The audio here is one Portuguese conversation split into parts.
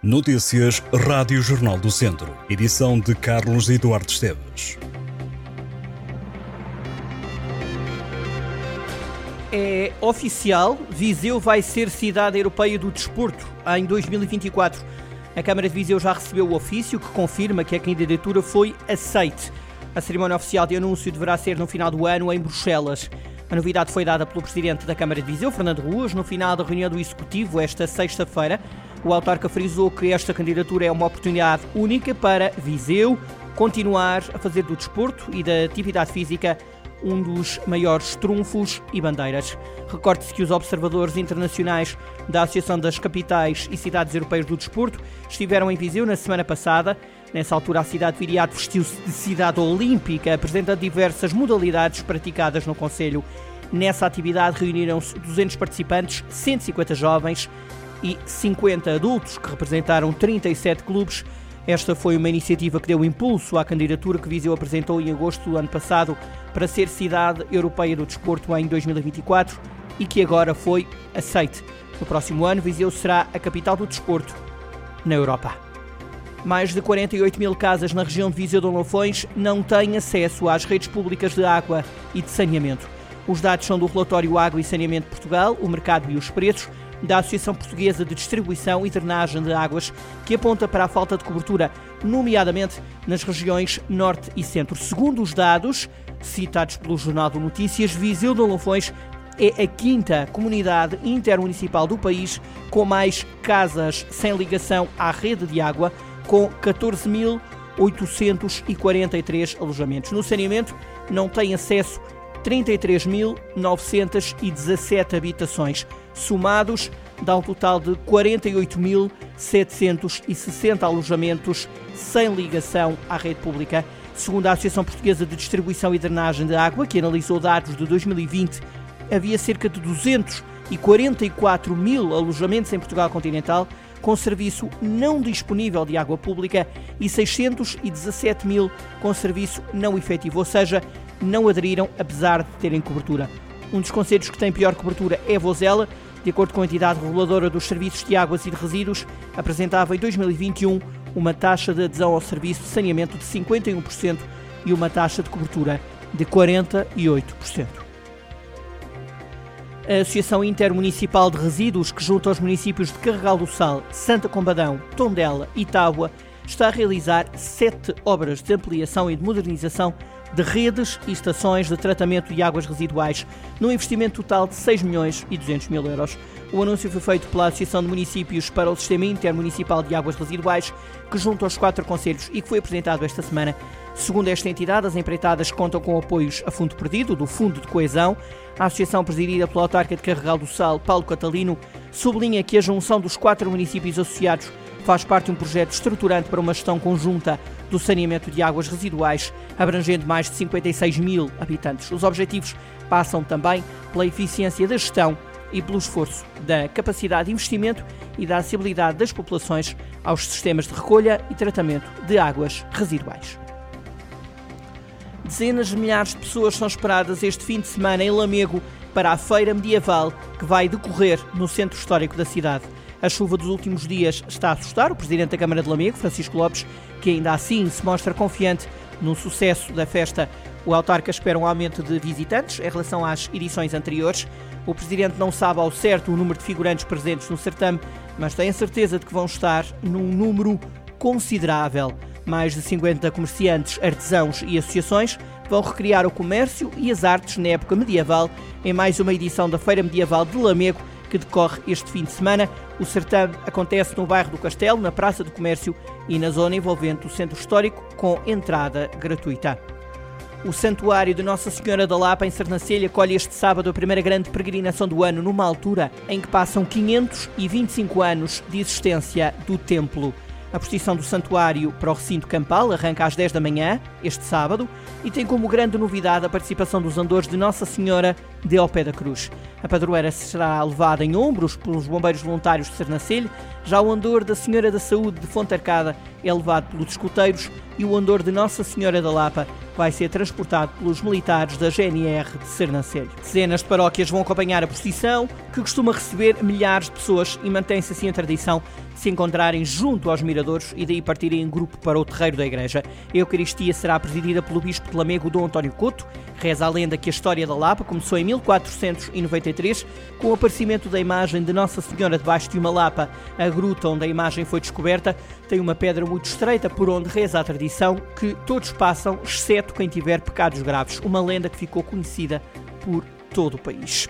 Notícias Rádio Jornal do Centro. Edição de Carlos Eduardo Esteves. É oficial, Viseu vai ser cidade europeia do desporto em 2024. A Câmara de Viseu já recebeu o ofício que confirma que a candidatura foi aceite. A cerimónia oficial de anúncio deverá ser no final do ano em Bruxelas. A novidade foi dada pelo Presidente da Câmara de Viseu, Fernando Ruas, no final da reunião do Executivo esta sexta-feira. O autarca frisou que esta candidatura é uma oportunidade única para Viseu continuar a fazer do desporto e da atividade física um dos maiores trunfos e bandeiras. Recorde-se que os observadores internacionais da Associação das Capitais e Cidades Europeias do Desporto estiveram em Viseu na semana passada. Nessa altura, a cidade Viriato vestiu-se de cidade olímpica, apresentando diversas modalidades praticadas no Conselho. Nessa atividade reuniram-se 200 participantes, 150 jovens e 50 adultos, que representaram 37 clubes. Esta foi uma iniciativa que deu impulso à candidatura que Viseu apresentou em agosto do ano passado para ser cidade europeia do desporto em 2024 e que agora foi aceite. No próximo ano, Viseu será a capital do desporto na Europa. Mais de 48 mil casas na região de Viseu de Lofões não têm acesso às redes públicas de água e de saneamento. Os dados são do relatório Água e Saneamento de Portugal, o mercado e os preços, da Associação Portuguesa de Distribuição e Drenagem de Águas, que aponta para a falta de cobertura, nomeadamente nas regiões Norte e Centro. Segundo os dados citados pelo Jornal de Notícias, Viseu de Lofões é a quinta comunidade intermunicipal do país com mais casas sem ligação à rede de água, com 14.843 alojamentos. No saneamento, não tem acesso 33.917 habitações. Somados, dá um total de 48.760 alojamentos sem ligação à rede pública. Segundo a Associação Portuguesa de Distribuição e Drenagem de Água, que analisou dados de 2020, havia cerca de 244 mil alojamentos em Portugal continental com serviço não disponível de água pública e 617 mil com serviço não efetivo, ou seja, não aderiram apesar de terem cobertura. Um dos conselhos que tem pior cobertura é Vozela, de acordo com a entidade reguladora dos serviços de águas e de resíduos, apresentava em 2021 uma taxa de adesão ao serviço de saneamento de 51% e uma taxa de cobertura de 48%. A Associação Intermunicipal de Resíduos, que junta os municípios de Carregal do Sal, Santa Combadão, Tondela e Tábua, está a realizar sete obras de ampliação e de modernização de redes e estações de tratamento de águas residuais, num investimento total de 6 milhões e 200 mil euros. O anúncio foi feito pela Associação de Municípios para o Sistema Intermunicipal de Águas Residuais, que junta os quatro conselhos e que foi apresentado esta semana. Segundo esta entidade, as empreitadas contam com apoios a fundo perdido, do Fundo de Coesão. A associação presidida pela autarca de Carregal do Sal, Paulo Catalino, sublinha que a junção dos quatro municípios associados faz parte de um projeto estruturante para uma gestão conjunta do saneamento de águas residuais, abrangendo mais de 56 mil habitantes. Os objetivos passam também pela eficiência da gestão e pelo esforço da capacidade de investimento e da acessibilidade das populações aos sistemas de recolha e tratamento de águas residuais. Dezenas de milhares de pessoas são esperadas este fim de semana em Lamego para a feira medieval que vai decorrer no centro histórico da cidade. A chuva dos últimos dias está a assustar o presidente da Câmara de Lamego, Francisco Lopes, que ainda assim se mostra confiante no sucesso da festa. O autarca espera um aumento de visitantes em relação às edições anteriores. O presidente não sabe ao certo o número de figurantes presentes no certame, mas tem a certeza de que vão estar num número considerável. Mais de 50 comerciantes, artesãos e associações vão recriar o comércio e as artes na época medieval em mais uma edição da Feira Medieval de Lamego, que decorre este fim de semana. O certame acontece no bairro do Castelo, na Praça do Comércio e na zona envolvente o centro histórico, com entrada gratuita. O Santuário de Nossa Senhora da Lapa, em Sernancelha, acolhe este sábado a primeira grande peregrinação do ano, numa altura em que passam 525 anos de existência do templo. A procissão do santuário para o recinto campal arranca às 10 da manhã, este sábado, e tem como grande novidade a participação dos andores de Nossa Senhora de Ao Pé da Cruz. A padroeira será levada em ombros pelos bombeiros voluntários de Sernancelho, já o andor da Senhora da Saúde de Fonte Arcada é levado pelos escuteiros e o andor de Nossa Senhora da Lapa vai ser transportado pelos militares da GNR de Sernancelho. Dezenas de paróquias vão acompanhar a procissão, que costuma receber milhares de pessoas e mantém-se assim a tradição se encontrarem junto aos miradores e daí partirem em grupo para o terreiro da igreja. A Eucaristia será presidida pelo bispo de Lamego, Dom António Couto. Reza a lenda que a história da Lapa começou em 1493 com o aparecimento da imagem de Nossa Senhora debaixo de uma lapa. A gruta onde a imagem foi descoberta tem uma pedra muito estreita por onde reza a tradição que todos passam, exceto quem tiver pecados graves. Uma lenda que ficou conhecida por todo o país.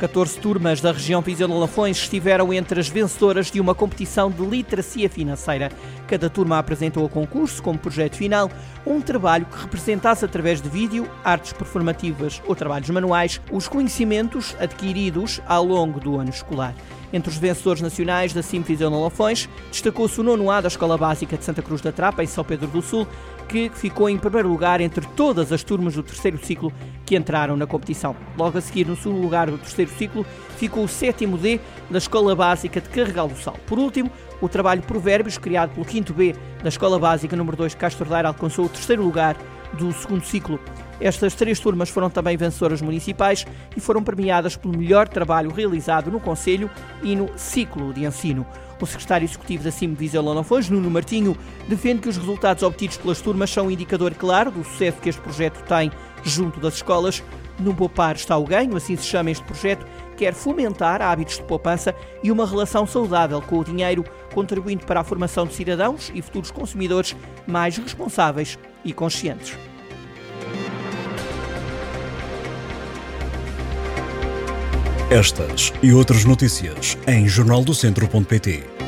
14 turmas da região Viseu-Lafões estiveram entre as vencedoras de uma competição de literacia financeira. Cada turma apresentou a concurso, como projeto final, um trabalho que representasse através de vídeo, artes performativas ou trabalhos manuais, os conhecimentos adquiridos ao longo do ano escolar. Entre os vencedores nacionais da Sim Viseu-Lafões, destacou-se o nono A da Escola Básica de Santa Cruz da Trapa, em São Pedro do Sul, que ficou em primeiro lugar entre todas as turmas do terceiro ciclo que entraram na competição. Logo a seguir, no segundo lugar do terceiro ciclo, ficou o sétimo D da Escola Básica de Carregal do Sal. Por último, o trabalho Provérbios, criado pelo quinto B da Escola Básica número 2 de Castro Daire, alcançou o terceiro lugar do segundo ciclo. Estas três turmas foram também vencedoras municipais e foram premiadas pelo melhor trabalho realizado no Conselho e no ciclo de ensino. O secretário executivo da CIM Viseu Lonofões, Nuno Martinho, defende que os resultados obtidos pelas turmas são um indicador claro do sucesso que este projeto tem junto das escolas. No Poupar está o ganho, assim se chama este projeto, quer fomentar hábitos de poupança e uma relação saudável com o dinheiro, contribuindo para a formação de cidadãos e futuros consumidores mais responsáveis e conscientes. Estas e outras notícias em jornaldocentro.pt